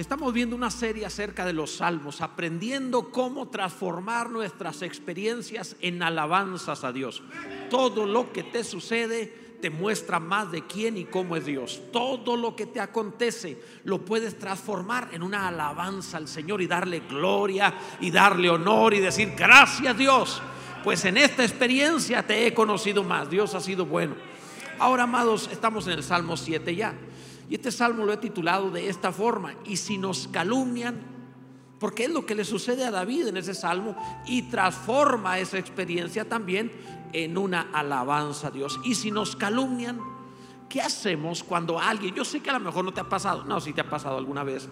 Estamos viendo una serie acerca de los salmos, aprendiendo cómo transformar nuestras experiencias en alabanzas a Dios. Todo lo que te sucede te muestra más de quién y cómo es Dios. Todo lo que te acontece lo puedes transformar en una alabanza al Señor y darle gloria y darle honor y decir gracias Dios. Pues en esta experiencia te he conocido más. Dios ha sido bueno. Ahora, amados, estamos en el Salmo 7 ya. Y este salmo lo he titulado de esta forma, y si nos calumnian, porque es lo que le sucede a David en ese salmo, y transforma esa experiencia también en una alabanza a Dios. Y si nos calumnian, ¿qué hacemos cuando alguien, yo sé que a lo mejor no te ha pasado, no, si te ha pasado alguna vez,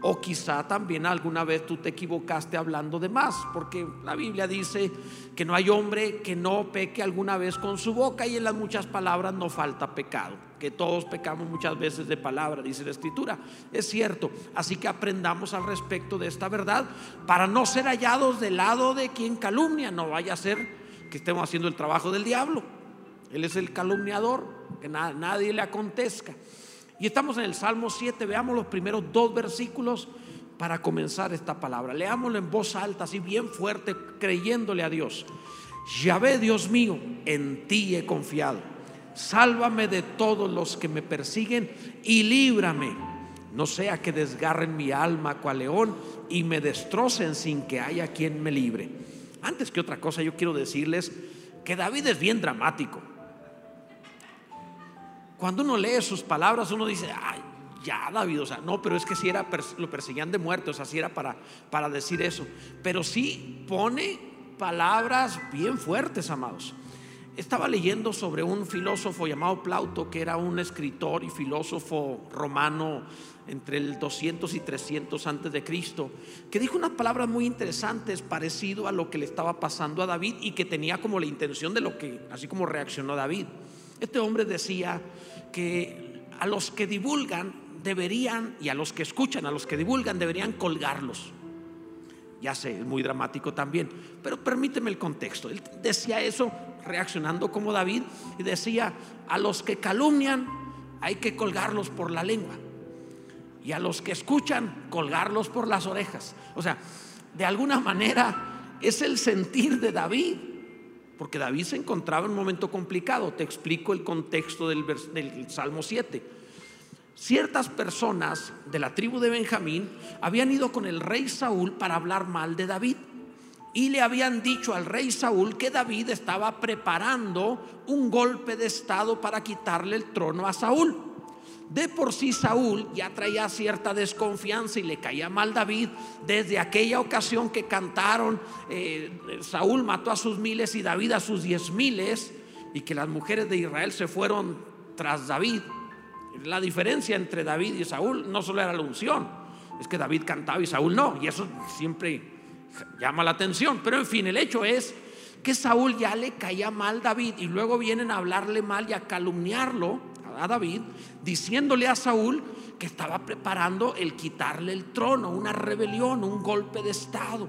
o quizá también alguna vez tú te equivocaste hablando de más, porque la Biblia dice que no hay hombre que no peque alguna vez con su boca y en las muchas palabras no falta pecado que todos pecamos muchas veces de palabra, dice la escritura. Es cierto, así que aprendamos al respecto de esta verdad para no ser hallados del lado de quien calumnia, no vaya a ser que estemos haciendo el trabajo del diablo. Él es el calumniador, que nadie le acontezca. Y estamos en el Salmo 7, veamos los primeros dos versículos para comenzar esta palabra. Leámoslo en voz alta, así bien fuerte, creyéndole a Dios. ve Dios mío, en ti he confiado Sálvame de todos los que me persiguen y líbrame. No sea que desgarren mi alma cual león y me destrocen sin que haya quien me libre. Antes que otra cosa, yo quiero decirles que David es bien dramático. Cuando uno lee sus palabras, uno dice, ay, ya David, o sea, no, pero es que si era, lo perseguían de muerte, o sea, si era para, para decir eso. Pero sí pone palabras bien fuertes, amados. Estaba leyendo sobre un filósofo llamado Plauto, que era un escritor y filósofo romano entre el 200 y 300 antes de Cristo, que dijo unas palabras muy interesantes parecido a lo que le estaba pasando a David y que tenía como la intención de lo que, así como reaccionó David. Este hombre decía que a los que divulgan deberían, y a los que escuchan, a los que divulgan deberían colgarlos. Ya sé, es muy dramático también, pero permíteme el contexto. Él decía eso reaccionando como David y decía, a los que calumnian hay que colgarlos por la lengua y a los que escuchan colgarlos por las orejas. O sea, de alguna manera es el sentir de David, porque David se encontraba en un momento complicado. Te explico el contexto del, del Salmo 7 ciertas personas de la tribu de Benjamín habían ido con el rey Saúl para hablar mal de David. Y le habían dicho al rey Saúl que David estaba preparando un golpe de estado para quitarle el trono a Saúl. De por sí Saúl ya traía cierta desconfianza y le caía mal David desde aquella ocasión que cantaron, eh, Saúl mató a sus miles y David a sus diez miles y que las mujeres de Israel se fueron tras David. La diferencia entre David y Saúl no solo era la unción, es que David cantaba y Saúl no, y eso siempre llama la atención. Pero en fin, el hecho es que Saúl ya le caía mal David y luego vienen a hablarle mal y a calumniarlo a David, diciéndole a Saúl que estaba preparando el quitarle el trono, una rebelión, un golpe de estado.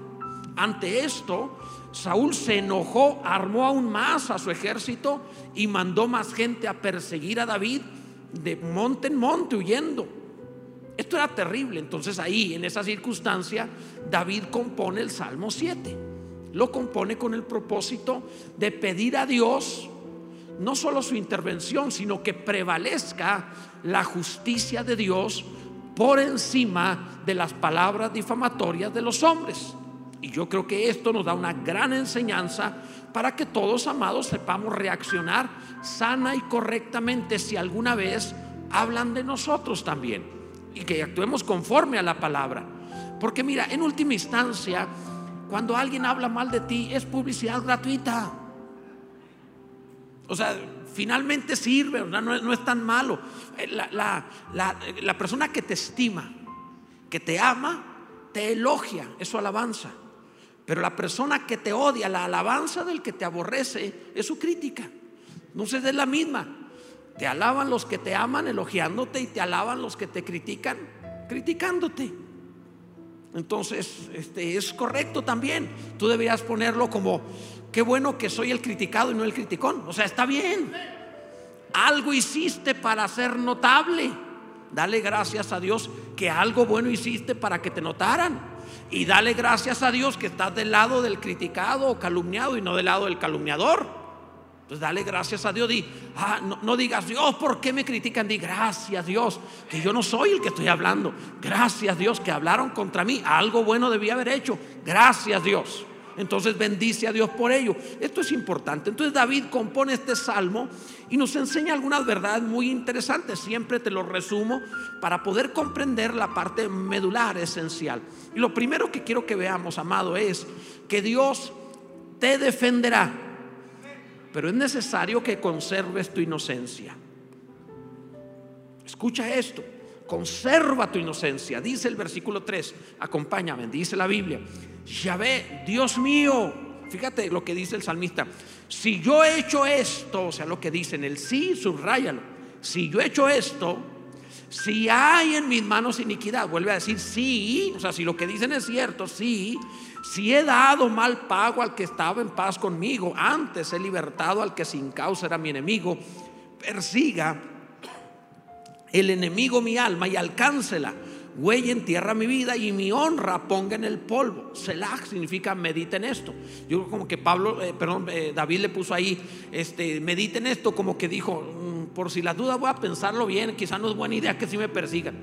Ante esto, Saúl se enojó, armó aún más a su ejército y mandó más gente a perseguir a David de monte en monte huyendo. Esto era terrible. Entonces ahí, en esa circunstancia, David compone el Salmo 7. Lo compone con el propósito de pedir a Dios no solo su intervención, sino que prevalezca la justicia de Dios por encima de las palabras difamatorias de los hombres. Y yo creo que esto nos da una gran enseñanza para que todos, amados, sepamos reaccionar sana y correctamente si alguna vez hablan de nosotros también. Y que actuemos conforme a la palabra. Porque mira, en última instancia, cuando alguien habla mal de ti, es publicidad gratuita. O sea, finalmente sirve, no, es tan malo. Eh, la, la persona que te estima, que te ama, te elogia, es su alabanza. Pero la persona que te odia, la alabanza del que te aborrece, es su crítica. Se es la misma. Te alaban los que te aman elogiándote y te alaban los que te critican criticándote. Entonces, este es correcto también. Tú deberías ponerlo como qué bueno que soy el criticado y no el criticón. O sea, está bien. Algo hiciste para ser notable. dale gracias a Dios que algo bueno hiciste para que te notaran. Y dale gracias a Dios que estás del lado del criticado o calumniado y no del lado del calumniador. Entonces dale gracias a Dios. Di, ah, no, no, digas, Dios, ¿por qué me critican? Di, gracias Dios, que yo no soy el que estoy hablando. Gracias Dios que hablaron contra mí. Algo bueno debía haber hecho. Gracias Dios. Entonces bendice a Dios por ello. Esto es importante. Entonces David compone este salmo y nos enseña algunas verdades muy interesantes. Siempre te lo resumo para poder comprender la parte medular esencial. Y lo primero que quiero que veamos, amado, es que Dios te defenderá. Pero es necesario que conserves tu inocencia. Escucha esto. Conserva tu inocencia. Dice el versículo 3. Acompáñame. Dice la Biblia. Yahvé, Dios mío, fíjate lo que dice el salmista, si yo he hecho esto, o sea, lo que dice en el sí, subrayalo, si yo he hecho esto, si hay en mis manos iniquidad, vuelve a decir sí, o sea, si lo que dicen es cierto, sí, si he dado mal pago al que estaba en paz conmigo, antes he libertado al que sin causa era mi enemigo, persiga el enemigo mi alma y alcáncela huella en tierra mi vida y mi honra ponga en el polvo. Selah significa medita en esto. Yo creo como que Pablo, eh, perdón, eh, David le puso ahí, este, medita en esto, como que dijo, mm, por si la duda voy a pensarlo bien, quizá no es buena idea que si me persigan.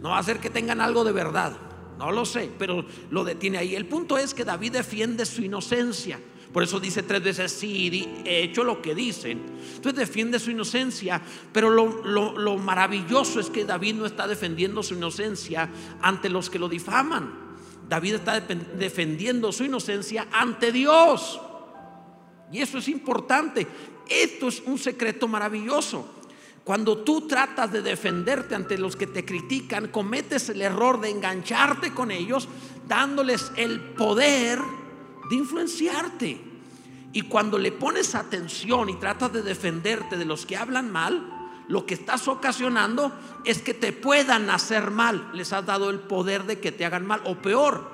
No va a ser que tengan algo de verdad. No lo sé, pero lo detiene ahí. El punto es que David defiende su inocencia. Por eso dice tres veces, sí, he hecho lo que dicen. Entonces defiende su inocencia, pero lo, maravilloso es que David no está defendiendo su inocencia ante los que lo difaman. David está defendiendo su inocencia ante Dios. Y eso es importante. Esto es un secreto maravilloso. Cuando tú tratas de defenderte ante los que te critican, cometes el error de engancharte con ellos, dándoles el poder de influenciarte. Y cuando le pones atención y tratas de defenderte de los que hablan mal, lo que estás ocasionando es que te puedan hacer mal. Les has dado el poder de que te hagan mal. O peor,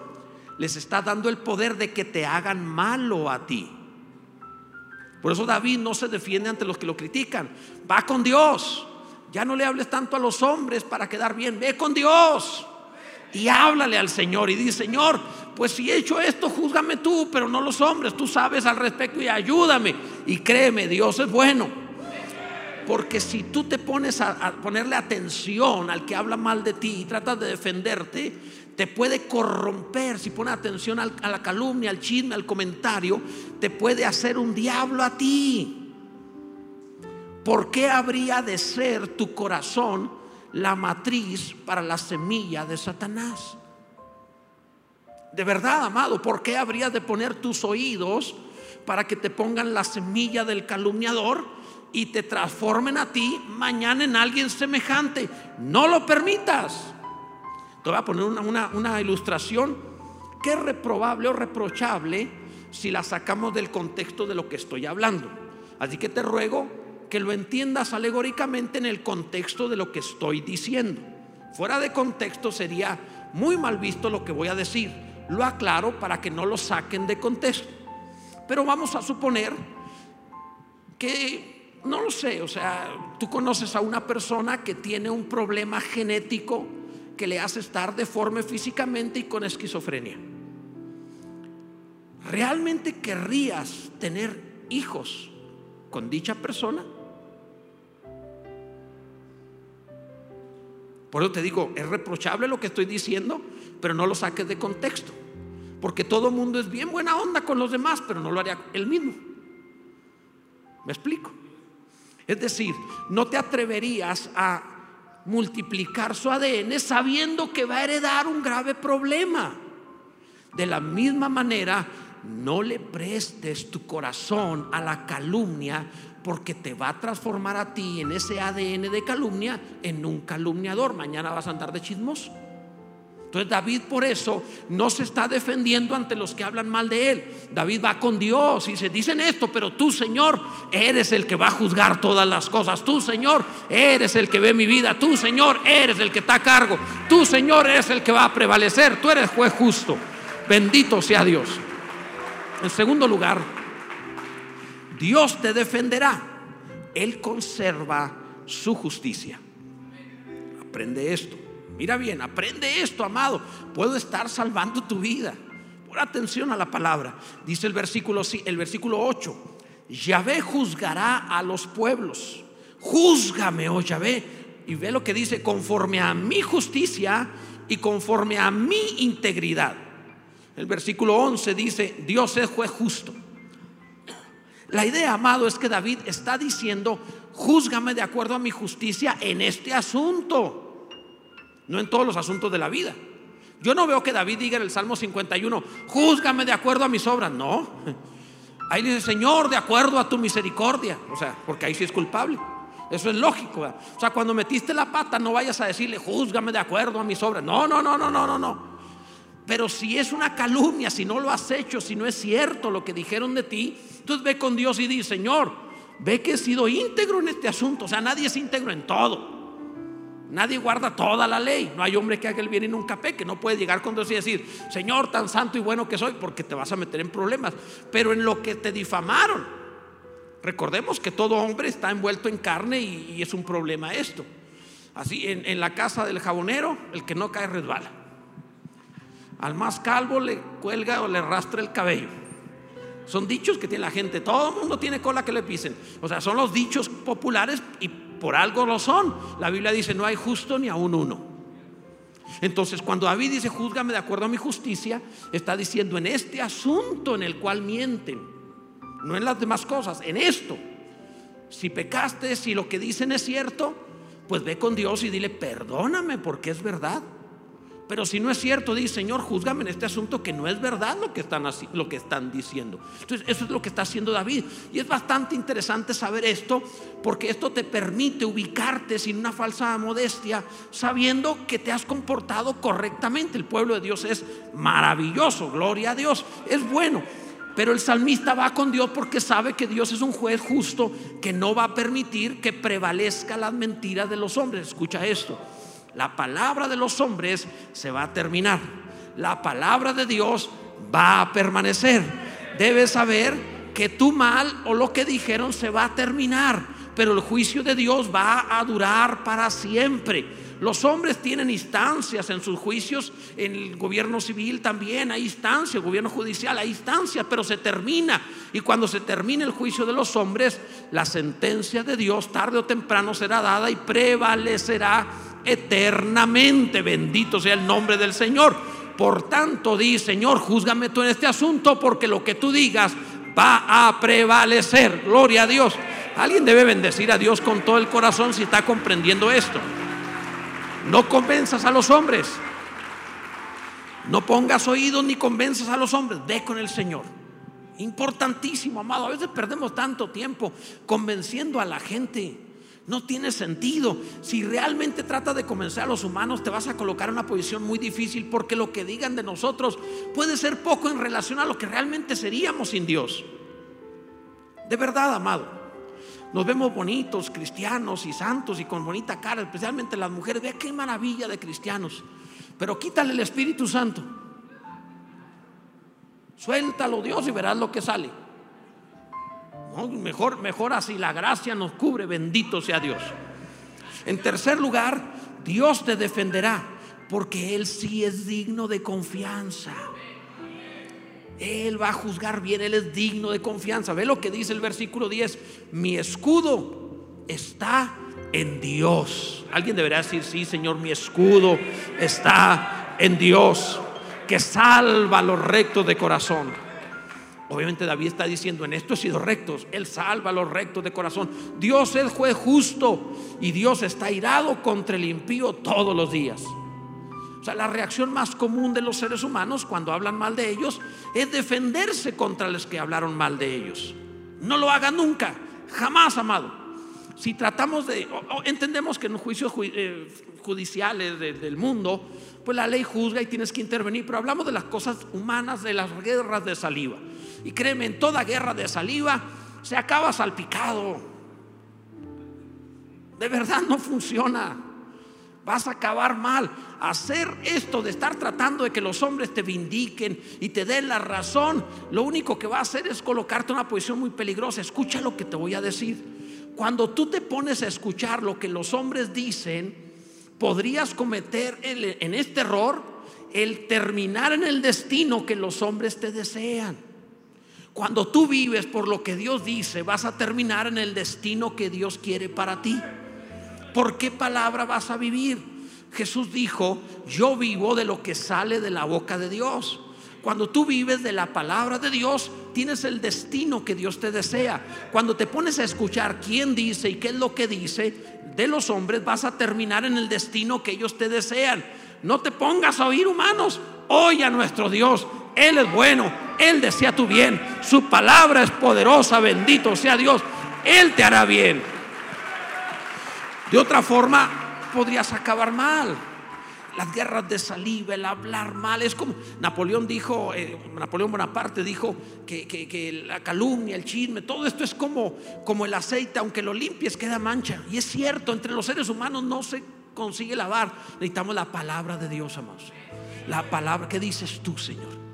les estás dando el poder de que te hagan malo a ti. Por eso David no se defiende ante los que lo critican. Va con Dios. Ya no le hables tanto a los hombres para quedar bien. Ve con Dios. Y háblale al Señor y dice, Señor, pues si he hecho esto, júzgame tú, pero no los hombres, tú sabes al respecto y ayúdame. Y créeme, Dios es bueno. Porque si tú te pones a, ponerle atención al que habla mal de ti y tratas de defenderte, te puede corromper. Si pones atención a la calumnia, al chisme, al comentario, te puede hacer un diablo a ti. ¿Por qué habría de ser tu corazón la matriz para la semilla de Satanás. De verdad, amado, ¿por qué habrías de poner tus oídos para que te pongan la semilla del calumniador y te transformen a ti mañana en alguien semejante? No lo permitas. Te voy a poner una, una ilustración que es reprobable o reprochable si la sacamos del contexto de lo que estoy hablando. Así que te ruego que lo entiendas alegóricamente en el contexto de lo que estoy diciendo. Fuera de contexto sería muy mal visto lo que voy a decir. Lo aclaro para que no lo saquen de contexto. Pero vamos a suponer que, no lo sé, o sea, tú conoces a una persona que tiene un problema genético que le hace estar deforme físicamente y con esquizofrenia. ¿Realmente querrías tener hijos con dicha persona? Por eso te digo, es reprochable lo que estoy diciendo, pero no lo saques de contexto. Porque todo mundo es bien buena onda con los demás, pero no lo haría él mismo. ¿Me explico? Es decir, no te atreverías a multiplicar su ADN sabiendo que va a heredar un grave problema. De la misma manera, no le prestes tu corazón a la calumnia porque te va a transformar a ti en ese ADN de calumnia en un calumniador. Mañana vas a andar de chismos. Entonces David por eso no se está defendiendo ante los que hablan mal de él. David va con Dios y se dicen esto, pero tú Señor eres el que va a juzgar todas las cosas. Tú Señor eres el que ve mi vida. Tú Señor eres el que está a cargo. Tú Señor eres el que va a prevalecer. Tú eres juez justo. Bendito sea Dios. En segundo lugar, Dios te defenderá. Él conserva su justicia. aprende esto. Mira bien, aprende esto, amado. Puedo estar salvando tu vida. Por atención a la palabra. Dice el versículo, el versículo 8. Yahvé juzgará a los pueblos. Júzgame, oh Yahvé. Y ve lo que dice, conforme a mi justicia y conforme a mi integridad. El versículo 11 dice, Dios es juez justo. La idea, amado, es que David está diciendo, júzgame de acuerdo a mi justicia en este asunto, no en todos los asuntos de la vida. Yo no veo que David diga en el Salmo 51, júzgame de acuerdo a mis obras, no. Ahí dice, Señor, de acuerdo a tu misericordia. O sea, porque ahí sí es culpable. Eso es lógico. O sea, cuando metiste la pata, no vayas a decirle, júzgame de acuerdo a mis obras. No, no, no, no, no, no. Pero si es una calumnia, si no lo has hecho, si no es cierto lo que dijeron de ti, entonces ve con Dios y di, Señor, ve que he sido íntegro en este asunto. O sea, nadie es íntegro en todo. Nadie guarda toda la ley. No hay hombre que haga el bien y nunca peque. No puede llegar con Dios y decir, Señor, tan santo y bueno que soy, porque te vas a meter en problemas. Pero en lo que te difamaron, recordemos que todo hombre está envuelto en carne y, es un problema esto. Así, en, la casa del jabonero, el que no cae resbala. Al más calvo le cuelga o le rastra el cabello. Son dichos que tiene la gente. Todo el mundo tiene cola que le pisen. O sea, son los dichos populares y por algo lo son. La Biblia dice, no hay justo ni aún uno. Entonces, cuando David dice, júzgame de acuerdo a mi justicia, está diciendo en este asunto en el cual mienten, no en las demás cosas, en esto. Si pecaste, si lo que dicen es cierto, pues ve con Dios y dile, perdóname porque es verdad. Pero si no es cierto, dice, Señor, juzgame en este asunto que no es verdad lo que están, lo que están diciendo. Entonces, eso es lo que está haciendo David. Y es bastante interesante saber esto, porque esto te permite ubicarte sin una falsa modestia, sabiendo que te has comportado correctamente. El pueblo de Dios es maravilloso, gloria a Dios, es bueno. Pero el salmista va con Dios porque sabe que Dios es un juez justo que no va a permitir que prevalezca las mentiras de los hombres. Escucha esto. La palabra de los hombres se va a terminar. La palabra de Dios va a permanecer. Debes saber que tu mal o lo que dijeron se va a terminar, pero el juicio de Dios va a durar para siempre. Los hombres tienen instancias en sus juicios, en el gobierno civil también hay instancias, el gobierno judicial hay instancias, pero se termina. Y cuando se termine el juicio de los hombres, la sentencia de Dios tarde o temprano será dada y prevalecerá eternamente. Bendito sea el nombre del Señor. Por tanto, di, Señor, júzgame tú en este asunto porque lo que tú digas va a prevalecer. Gloria a Dios. Alguien debe bendecir a Dios con todo el corazón si está comprendiendo esto. No convenzas a los hombres. No pongas oídos ni convenzas a los hombres. Ve con el Señor. Importantísimo, amado. A veces perdemos tanto tiempo convenciendo a la gente. No tiene sentido. Si realmente trata de convencer a los humanos, te vas a colocar en una posición muy difícil porque lo que digan de nosotros puede ser poco en relación a lo que realmente seríamos sin Dios. De verdad, amado. Nos vemos bonitos, cristianos y santos y con bonita cara, especialmente las mujeres. Vea qué maravilla de cristianos. Pero quítale el Espíritu Santo. Suéltalo Dios y verás lo que sale. Mejor, mejor así, la gracia nos cubre, bendito sea Dios. En tercer lugar, Dios te defenderá, porque Él sí es digno de confianza. Él va a juzgar bien, Él es digno de confianza. Ve lo que dice el versículo 10, mi escudo está en Dios. Alguien debería decir, sí, Señor, mi escudo está en Dios, que salva a los rectos de corazón. Obviamente David está diciendo, en esto he sido rectos, Él salva a los rectos de corazón. Dios es juez justo y Dios está irado contra el impío todos los días. O sea, la reacción más común de los seres humanos cuando hablan mal de ellos es defenderse contra los que hablaron mal de ellos. No lo hagan nunca, jamás, amado. Si tratamos de, entendemos que en juicios eh, judiciales del mundo, pues la ley juzga y tienes que intervenir, pero hablamos de las cosas humanas, de las guerras de saliva. Y créeme, en toda guerra de saliva se acaba salpicado. De verdad no funciona. Vas a acabar mal. Hacer esto de estar tratando de que los hombres te vindiquen y te den la razón, lo único que va a hacer es colocarte en una posición muy peligrosa. Escucha lo que te voy a decir. Cuando tú te pones a escuchar lo que los hombres dicen, podrías cometer en este error el terminar en el destino que los hombres te desean. Cuando tú vives por lo que Dios dice, vas a terminar en el destino que Dios quiere para ti. ¿Por qué palabra vas a vivir? Jesús dijo, yo vivo de lo que sale de la boca de Dios. Cuando tú vives de la palabra de Dios, tienes el destino que Dios te desea. Cuando te pones a escuchar quién dice y qué es lo que dice de los hombres, vas a terminar en el destino que ellos te desean. No te pongas a oír humanos, oye a nuestro Dios. Él es bueno, Él desea tu bien. Su palabra es poderosa, bendito sea Dios. Él te hará bien. De otra forma, podrías acabar mal las guerras de saliva, el hablar mal. Es como Napoleón dijo, eh, Napoleón Bonaparte dijo que, la calumnia, el chisme, todo esto es como, como el aceite, aunque lo limpies queda mancha. Y es cierto, entre los seres humanos no se consigue lavar. Necesitamos la palabra de Dios, amados. La palabra, ¿qué dices tú, Señor?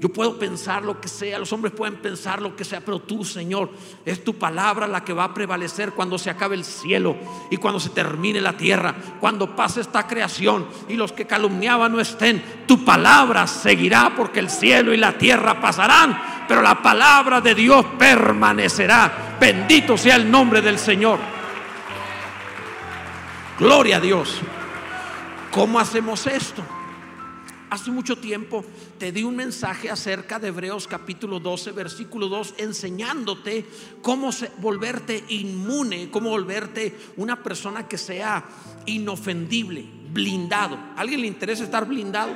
Yo puedo pensar lo que sea, los hombres pueden pensar lo que sea, pero tú, Señor, es tu palabra la que va a prevalecer cuando se acabe el cielo y cuando se termine la tierra, cuando pase esta creación y los que calumniaban no estén. Tu palabra seguirá porque el cielo y la tierra pasarán, pero la palabra de Dios permanecerá. Bendito sea el nombre del Señor. Gloria a Dios. ¿Cómo hacemos esto? Hace mucho tiempo te di un mensaje acerca de Hebreos capítulo 12, versículo 2, enseñándote cómo volverte inmune, cómo volverte una persona que sea inofendible, blindado. ¿A alguien le interesa estar blindado?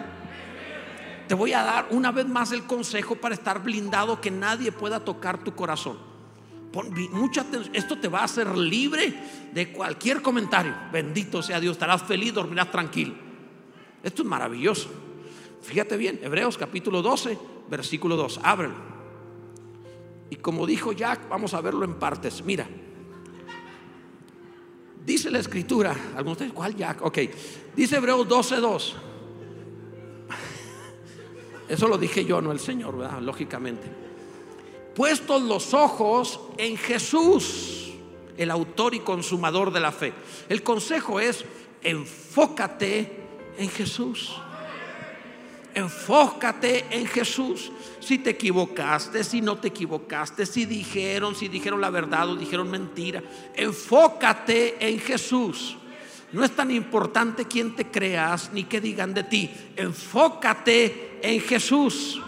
Te voy a dar una vez más el consejo para estar blindado, que nadie pueda tocar tu corazón. mucha Esto te va a hacer libre de cualquier comentario. Bendito sea Dios, estarás feliz, dormirás tranquilo. Esto es maravilloso. Fíjate bien, Hebreos capítulo 12, versículo 2. Ábrelo. Y como dijo Jack, vamos a verlo en partes. Mira, dice la escritura, algunos de ¿cuál Jack? Ok, dice Hebreos 12, 2. Eso lo dije yo, no el Señor, ¿verdad? Lógicamente. Puestos los ojos en Jesús, el autor y consumador de la fe. El consejo es, enfócate en Jesús. Enfócate en Jesús. Si te equivocaste, si no te equivocaste, si dijeron, si dijeron la verdad o dijeron mentira, enfócate en Jesús. No es tan importante quién te creas ni qué digan de ti. Enfócate en Jesús.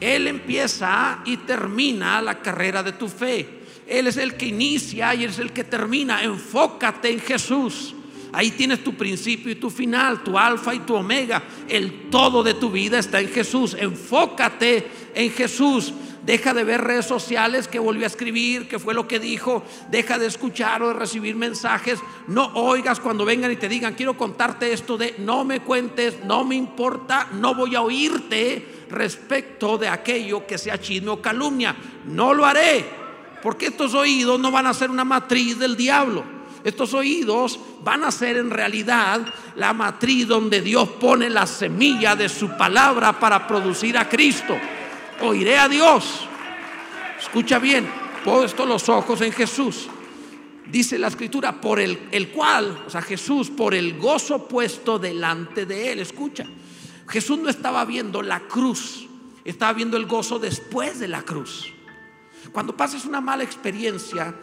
Él empieza y termina la carrera de tu fe. Él es el que inicia y es el que termina. Enfócate en Jesús. Ahí tienes tu principio y tu final, tu alfa y tu omega. El todo de tu vida está en Jesús. Enfócate en Jesús. Deja de ver redes sociales que volvió a escribir, que fue lo que dijo. Deja de escuchar o de recibir mensajes. No oigas cuando vengan y te digan, quiero contarte esto de, no me cuentes, no me importa, no voy a oírte respecto de aquello que sea chisme o calumnia. No lo haré, porque estos oídos no van a ser una matriz del diablo. Estos oídos van a ser en realidad la matriz donde Dios pone la semilla de su palabra para producir a Cristo. Oiré a Dios. Escucha bien, puesto los ojos en Jesús. Dice la escritura, por el, el cual, o sea, Jesús, por el gozo puesto delante de él. Escucha, Jesús no estaba viendo la cruz, estaba viendo el gozo después de la cruz. Cuando pases una mala experiencia,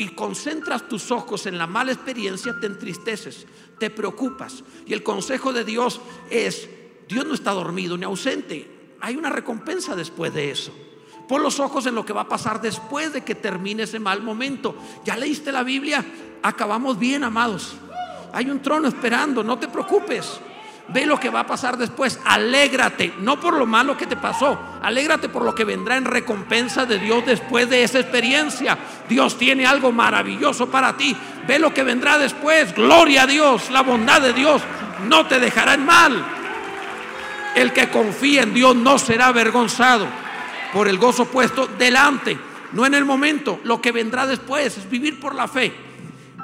y concentras tus ojos en la mala experiencia, te entristeces, te preocupas. Y el consejo de Dios es, Dios no está dormido ni ausente, hay una recompensa después de eso. Pon los ojos en lo que va a pasar después de que termine ese mal momento. ¿Ya leíste la Biblia? Acabamos bien, amados. Hay un trono esperando, no te preocupes. Ve lo que va a pasar después. Alégrate, no por lo malo que te pasó. Alégrate por lo que vendrá en recompensa de Dios después de esa experiencia. Dios tiene algo maravilloso para ti. Ve lo que vendrá después. Gloria a Dios. La bondad de Dios no te dejará en mal. El que confía en Dios no será avergonzado por el gozo puesto delante, no en el momento. Lo que vendrá después es vivir por la fe,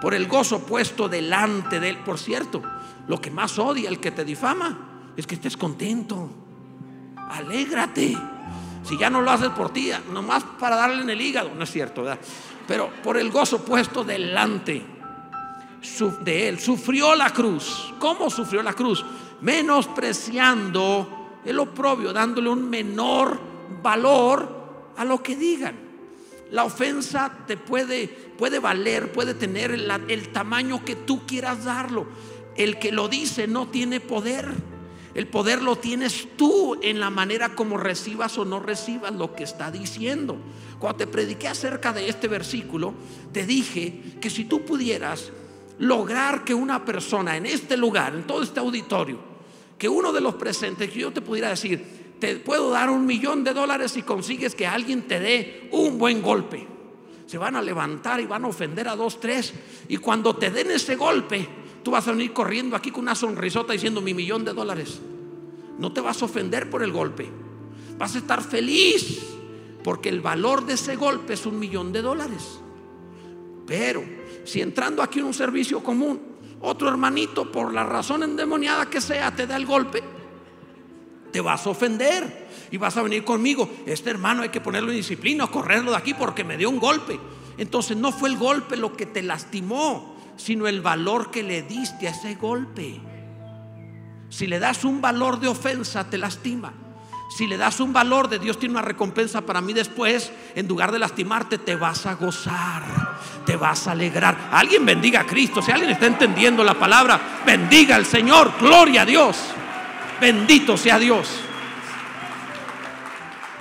por el gozo puesto delante de Él. Por cierto, lo que más odia el que te difama es que estés contento. Alégrate. Si ya no lo haces por ti, nomás para darle en el hígado, no es cierto, ¿verdad? Pero por el gozo puesto delante. de él. Sufrió la cruz. ¿Cómo sufrió la cruz? Menospreciando el oprobio, dándole un menor valor a lo que digan. La ofensa te puede, puede valer, puede tener el tamaño que tú quieras darlo. El que lo dice no tiene poder. El poder lo tienes tú en la manera como recibas o no recibas lo que está diciendo. Cuando te prediqué acerca de este versículo, te dije que si tú pudieras lograr que una persona en este lugar, en todo este auditorio, que uno de los presentes, que yo te pudiera decir, te puedo dar un millón de dólares si consigues que alguien te dé un buen golpe. Se van a levantar y van a ofender a dos, tres. Y cuando te den ese golpe, tú vas a venir corriendo aquí con una sonrisota diciendo mi millón de dólares. No te vas a ofender por el golpe. Vas a estar feliz porque el valor de ese golpe es un millón de dólares. Pero si entrando aquí en un servicio común, otro hermanito, por la razón endemoniada que sea, te da el golpe, te vas a ofender y vas a venir conmigo. Este hermano hay que ponerlo en disciplina, correrlo de aquí porque me dio un golpe. Entonces no fue el golpe lo que te lastimó, sino el valor que le diste a ese golpe. Si le das un valor de ofensa, te lastima. Si le das un valor de Dios tiene una recompensa para mí después, en lugar de lastimarte, te vas a gozar, te vas a alegrar. Alguien bendiga a Cristo. Si alguien está entendiendo la palabra, bendiga al Señor. Gloria a Dios. Bendito sea Dios.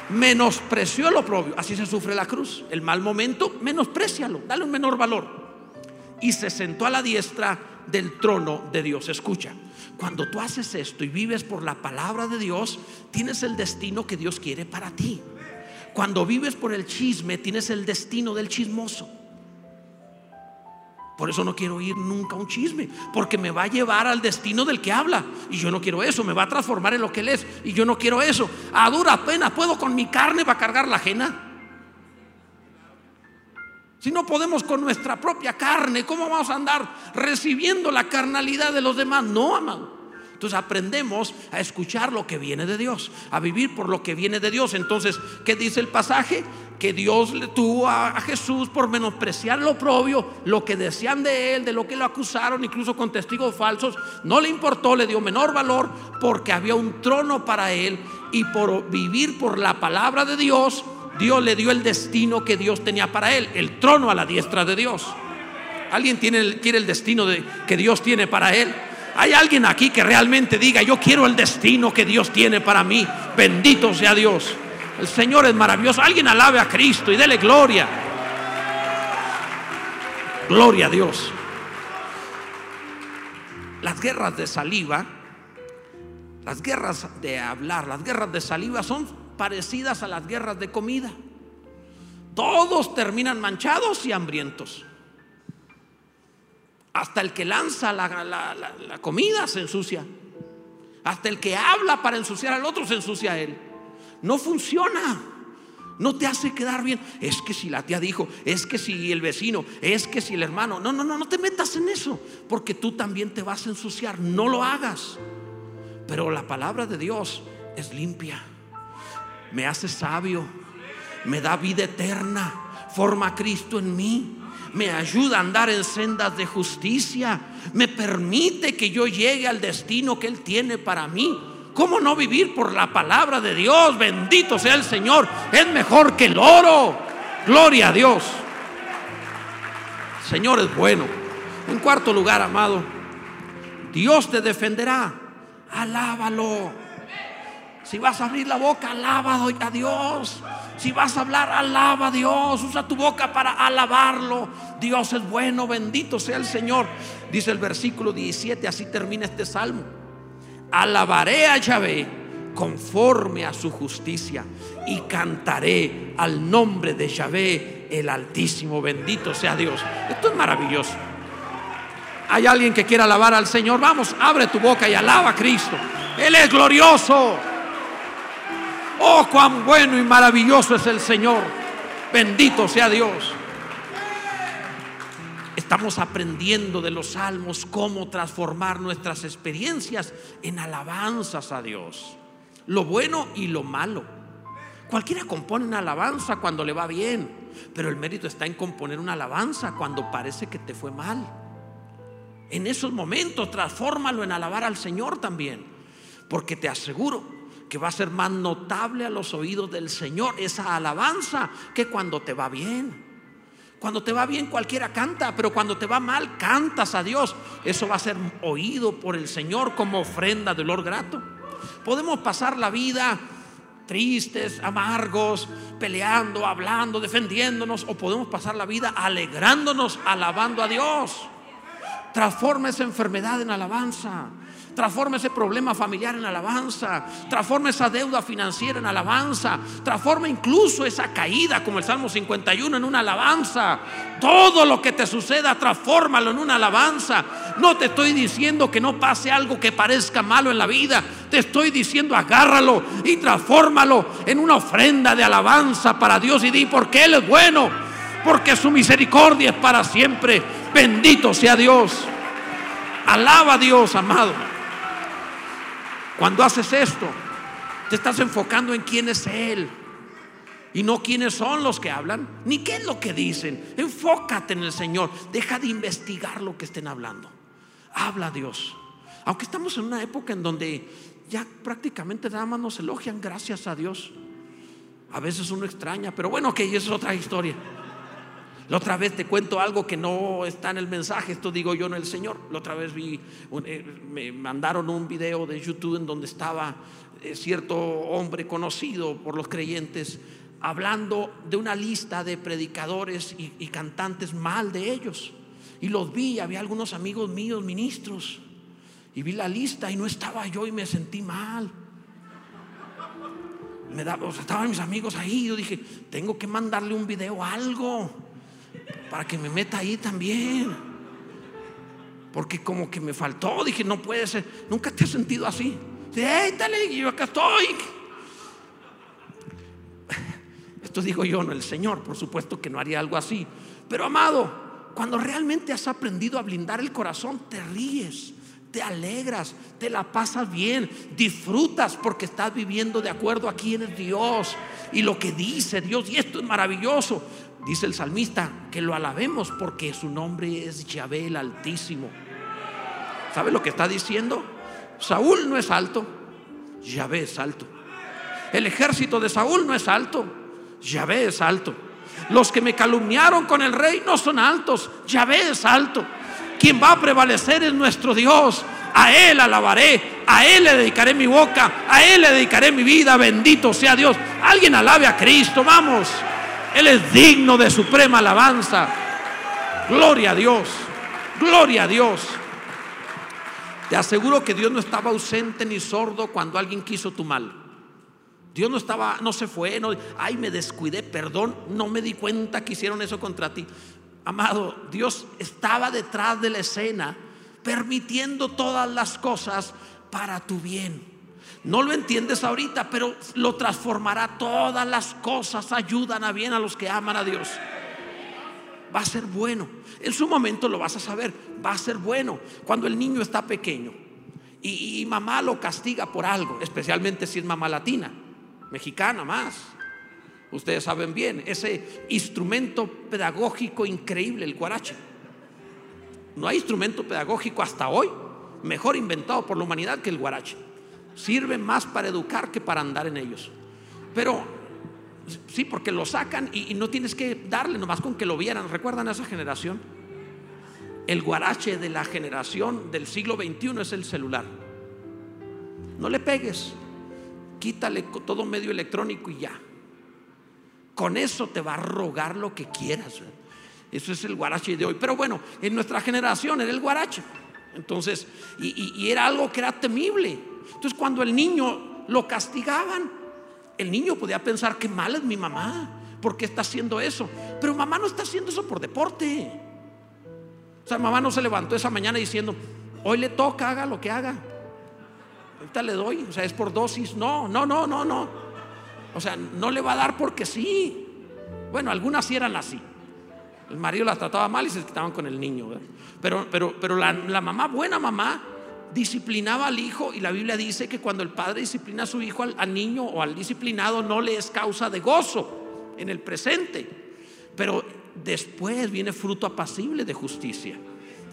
Menospreció el oprobio. Así se sufre la cruz. El mal momento, menosprecialo. Dale un menor valor. Y se sentó a la diestra del trono de Dios. Escucha. Cuando tú haces esto y vives por la palabra de Dios, tienes el destino que Dios quiere para ti. Cuando vives por el chisme, tienes el destino del chismoso. Por eso no quiero ir nunca a un chisme, porque me va a llevar al destino del que habla. Y yo no quiero eso, me va a transformar en lo que él es. Y yo no quiero eso. A dura pena, ¿puedo con mi carne para cargar la ajena? Si no podemos con nuestra propia carne, ¿cómo vamos a andar recibiendo la carnalidad de los demás? No, amado. Entonces aprendemos a escuchar lo que viene de Dios, a vivir por lo que viene de Dios. Entonces, ¿qué dice el pasaje? Que Dios le tuvo a, Jesús por menospreciar lo propio, lo que decían de él, de lo que lo acusaron, incluso con testigos falsos. No le importó, le dio menor valor porque había un trono para él y por vivir por la palabra de Dios Dios le dio el destino que Dios tenía para él, el trono a la diestra de Dios. ¿Alguien tiene, quiere el destino de, que Dios tiene para él? ¿Hay alguien aquí que realmente diga, yo quiero el destino que Dios tiene para mí? Bendito sea Dios. El Señor es maravilloso. Alguien alabe a Cristo y dele gloria. Gloria a Dios. Las guerras de saliva, las guerras de hablar, las guerras de saliva son parecidas a las guerras de comida. Todos terminan manchados y hambrientos. Hasta el que lanza la, comida se ensucia. Hasta el que habla para ensuciar al otro se ensucia a él. No funciona. No te hace quedar bien. Es que si la tía dijo, es que si el vecino, es que si el hermano. No, no, no, no te metas en eso. Porque tú también te vas a ensuciar. No lo hagas. Pero la palabra de Dios es limpia me hace sabio, me da vida eterna, forma Cristo en mí, me ayuda a andar en sendas de justicia, me permite que yo llegue al destino que Él tiene para mí. ¿Cómo no vivir por la palabra de Dios? Bendito sea el Señor. Es mejor que el oro. Gloria a Dios. Señor es bueno. En cuarto lugar, amado, Dios te defenderá. Alábalo. Si vas a abrir la boca, alaba a Dios. Si vas a hablar, alaba a Dios. Usa tu boca para alabarlo. Dios es bueno, bendito sea el Señor. Dice el versículo 17, así termina este salmo. Alabaré a Yahvé conforme a su justicia y cantaré al nombre de Yahvé el Altísimo. Bendito sea Dios. Esto es maravilloso. Hay alguien que quiera alabar al Señor. Vamos, abre tu boca y alaba a Cristo. Él es glorioso. Oh, cuán bueno y maravilloso es el Señor. Bendito sea Dios. Estamos aprendiendo de los salmos cómo transformar nuestras experiencias en alabanzas a Dios. Lo bueno y lo malo. Cualquiera compone una alabanza cuando le va bien, pero el mérito está en componer una alabanza cuando parece que te fue mal. En esos momentos, transfórmalo en alabar al Señor también. Porque te aseguro que va a ser más notable a los oídos del Señor esa alabanza que cuando te va bien. Cuando te va bien cualquiera canta, pero cuando te va mal cantas a Dios. Eso va a ser oído por el Señor como ofrenda de olor grato. Podemos pasar la vida tristes, amargos, peleando, hablando, defendiéndonos, o podemos pasar la vida alegrándonos, alabando a Dios. Transforma esa enfermedad en alabanza. Transforma ese problema familiar en alabanza. Transforma esa deuda financiera en alabanza. Transforma incluso esa caída, como el Salmo 51, en una alabanza. Todo lo que te suceda, transfórmalo en una alabanza. No te estoy diciendo que no pase algo que parezca malo en la vida. Te estoy diciendo agárralo y transfórmalo en una ofrenda de alabanza para Dios y di porque Él es bueno. Porque su misericordia es para siempre. Bendito sea Dios. Alaba a Dios, amado. Cuando haces esto, te estás enfocando en quién es Él y no quiénes son los que hablan, ni qué es lo que dicen. Enfócate en el Señor. Deja de investigar lo que estén hablando. Habla Dios. Aunque estamos en una época en donde ya prácticamente nada más nos elogian, gracias a Dios. A veces uno extraña, pero bueno, que es otra historia. La otra vez te cuento algo que no está en el mensaje, esto digo yo en el Señor. La otra vez vi, eh, me mandaron un video de YouTube en donde estaba eh, cierto hombre conocido por los creyentes hablando de una lista de predicadores y, cantantes mal de ellos. Y los vi, había algunos amigos míos, ministros, y vi la lista y no estaba yo y me sentí mal. Me da, o sea, estaban mis amigos ahí. Yo dije, tengo que mandarle un video, algo para que me meta ahí también. Porque como que me faltó, dije, no puede ser, nunca te has sentido así. Dale, yo acá estoy. Esto digo yo, no el Señor, por supuesto que no haría algo así. Pero amado, cuando realmente has aprendido a blindar el corazón, te ríes, te alegras, te la pasas bien, disfrutas porque estás viviendo de acuerdo a quién es Dios y lo que dice Dios. Y esto es maravilloso. Dice el salmista que lo alabemos porque su nombre es Yahvé el Altísimo. ¿Sabe lo que está diciendo? Saúl no es alto, Yahvé es alto. El ejército de Saúl no es alto, Yahvé es alto. Los que me calumniaron con el rey no son altos, Yahvé es alto. Quien va a prevalecer es nuestro Dios. A Él alabaré, a Él le dedicaré mi boca, a Él le dedicaré mi vida. Bendito sea Dios. Alguien alabe a Cristo, vamos. Él es digno de suprema alabanza. Gloria a Dios. Gloria a Dios. Te aseguro que Dios no estaba ausente ni sordo cuando alguien quiso tu mal. Dios no estaba, no se fue, no, ay, me descuidé, perdón, no me di cuenta que hicieron eso contra ti. Amado, Dios estaba detrás de la escena, permitiendo todas las cosas para tu bien. No lo entiendes ahorita, pero lo transformará. Todas las cosas ayudan a bien a los que aman a Dios. Va a ser bueno. En su momento lo vas a saber. Va a ser bueno. Cuando el niño está pequeño y, mamá lo castiga por algo, especialmente si es mamá latina, mexicana más. Ustedes saben bien, ese instrumento pedagógico increíble, el guarache. No hay instrumento pedagógico hasta hoy mejor inventado por la humanidad que el guarache sirve más para educar que para andar en ellos. Pero sí, porque lo sacan y, no tienes que darle nomás con que lo vieran. ¿Recuerdan a esa generación? El guarache de la generación del siglo XXI es el celular. No le pegues, quítale todo medio electrónico y ya. Con eso te va a rogar lo que quieras. Eso es el guarache de hoy. Pero bueno, en nuestra generación era el guarache. Entonces, y era algo que era temible. Entonces cuando el niño lo castigaban, el niño podía pensar que mal es mi mamá, porque está haciendo eso. Pero mamá no está haciendo eso por deporte. O sea, mamá no se levantó esa mañana diciendo, hoy le toca, haga lo que haga. Ahorita le doy, o sea, es por dosis. No, no, no, no, no. O sea, no le va a dar porque sí. Bueno, algunas sí eran así. El marido las trataba mal y se quitaban con el niño. Pero, pero, pero la, la mamá, buena mamá, disciplinaba al hijo y la Biblia dice que cuando el padre disciplina a su hijo, al, niño o al disciplinado, no le es causa de gozo en el presente, pero después viene fruto apacible de justicia.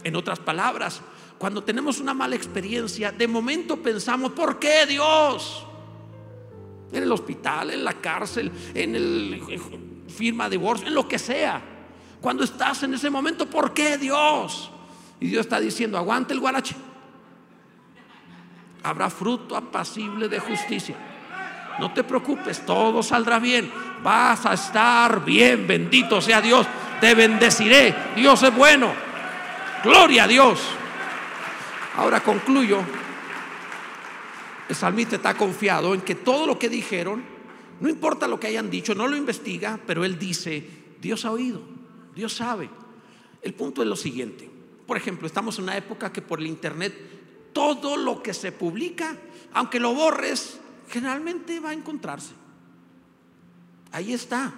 En otras palabras, cuando tenemos una mala experiencia, de momento pensamos, ¿por qué Dios? En el hospital, en la cárcel, en el firma de divorcio, en lo que sea. Cuando estás en ese momento, ¿por qué Dios? Y Dios está diciendo, aguante el guarache. Habrá fruto apacible de justicia. No te preocupes, todo saldrá bien. Vas a estar bien, bendito sea Dios. Te bendeciré. Dios es bueno. Gloria a Dios. Ahora concluyo. El salmista está confiado en que todo lo que dijeron, no importa lo que hayan dicho, no lo investiga, pero él dice, Dios ha oído, Dios sabe. El punto es lo siguiente. Por ejemplo, estamos en una época que por el internet todo lo que se publica, aunque lo borres, generalmente va a encontrarse. Ahí está.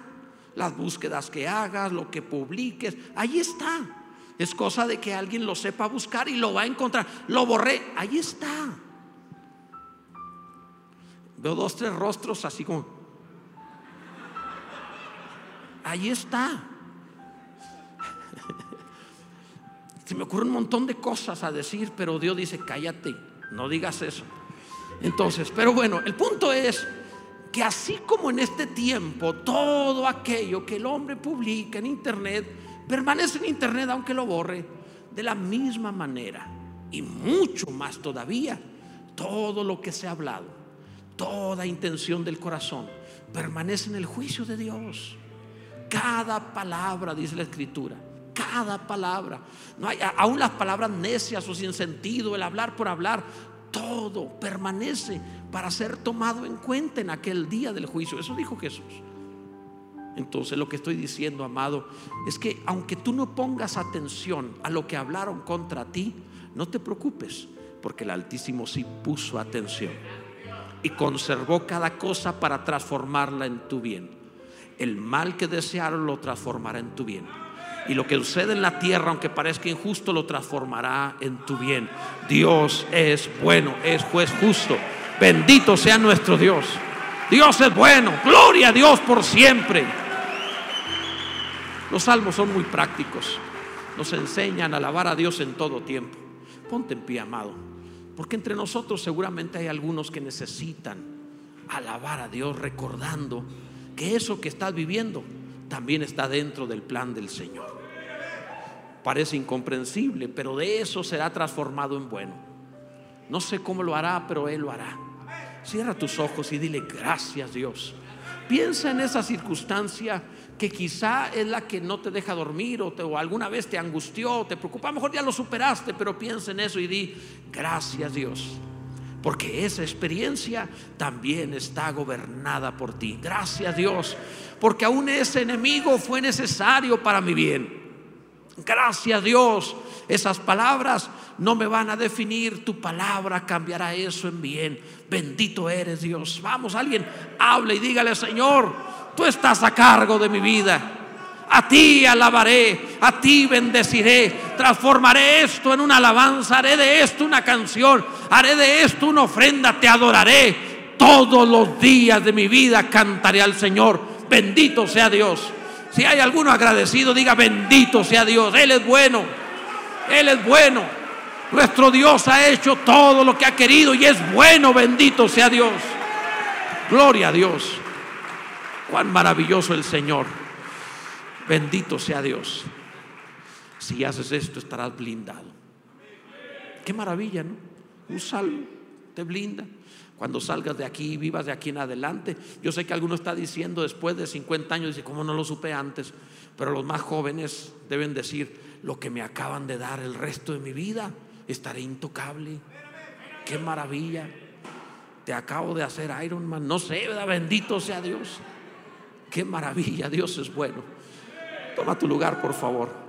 Las búsquedas que hagas, lo que publiques, ahí está. Es cosa de que alguien lo sepa buscar y lo va a encontrar. Lo borré, ahí está. Veo dos, tres rostros así como... Ahí está. Se me ocurre un montón de cosas a decir, pero Dios dice, cállate, no digas eso. Entonces, pero bueno, el punto es que así como en este tiempo todo aquello que el hombre publica en internet permanece en internet aunque lo borre, de la misma manera y mucho más todavía, todo lo que se ha hablado, toda intención del corazón permanece en el juicio de Dios. Cada palabra, dice la escritura, cada palabra. No hay, aún las palabras necias o sin sentido, el hablar por hablar, todo permanece para ser tomado en cuenta en aquel día del juicio. Eso dijo Jesús. Entonces lo que estoy diciendo, amado, es que aunque tú no pongas atención a lo que hablaron contra ti, no te preocupes, porque el Altísimo sí puso atención y conservó cada cosa para transformarla en tu bien. El mal que desearon lo transformará en tu bien. Y lo que sucede en la tierra, aunque parezca injusto, lo transformará en tu bien. Dios es bueno, es juez justo. Bendito sea nuestro Dios. Dios es bueno. Gloria a Dios por siempre. Los salmos son muy prácticos. Nos enseñan a alabar a Dios en todo tiempo. Ponte en pie, amado. Porque entre nosotros seguramente hay algunos que necesitan alabar a Dios recordando que eso que estás viviendo también está dentro del plan del Señor. Parece incomprensible, pero de eso será transformado en bueno. No sé cómo lo hará, pero Él lo hará. Cierra tus ojos y dile gracias Dios. Piensa en esa circunstancia que quizá es la que no te deja dormir o, o alguna vez te angustió, te preocupa. A lo mejor ya lo superaste, pero piensa en eso y di gracias Dios. Porque esa experiencia también está gobernada por ti. Gracias Dios. Porque aún ese enemigo fue necesario para mi bien. Gracias Dios. Esas palabras no me van a definir. Tu palabra cambiará eso en bien. Bendito eres Dios. Vamos, alguien hable y dígale, Señor, tú estás a cargo de mi vida. A ti alabaré, a ti bendeciré, transformaré esto en una alabanza, haré de esto una canción, haré de esto una ofrenda, te adoraré. Todos los días de mi vida cantaré al Señor. Bendito sea Dios. Si hay alguno agradecido, diga bendito sea Dios. Él es bueno. Él es bueno. Nuestro Dios ha hecho todo lo que ha querido y es bueno. Bendito sea Dios. Gloria a Dios. Cuán maravilloso el Señor. Bendito sea Dios. Si haces esto estarás blindado. Qué maravilla, ¿no? Un salmo te blinda cuando salgas de aquí, vivas de aquí en adelante. Yo sé que alguno está diciendo después de 50 años, dice, ¿cómo no lo supe antes? Pero los más jóvenes deben decir, lo que me acaban de dar el resto de mi vida, estaré intocable. Qué maravilla. Te acabo de hacer Iron Man. No sé, ¿verdad? Bendito sea Dios. Qué maravilla, Dios es bueno. Toma tu lugar, por favor.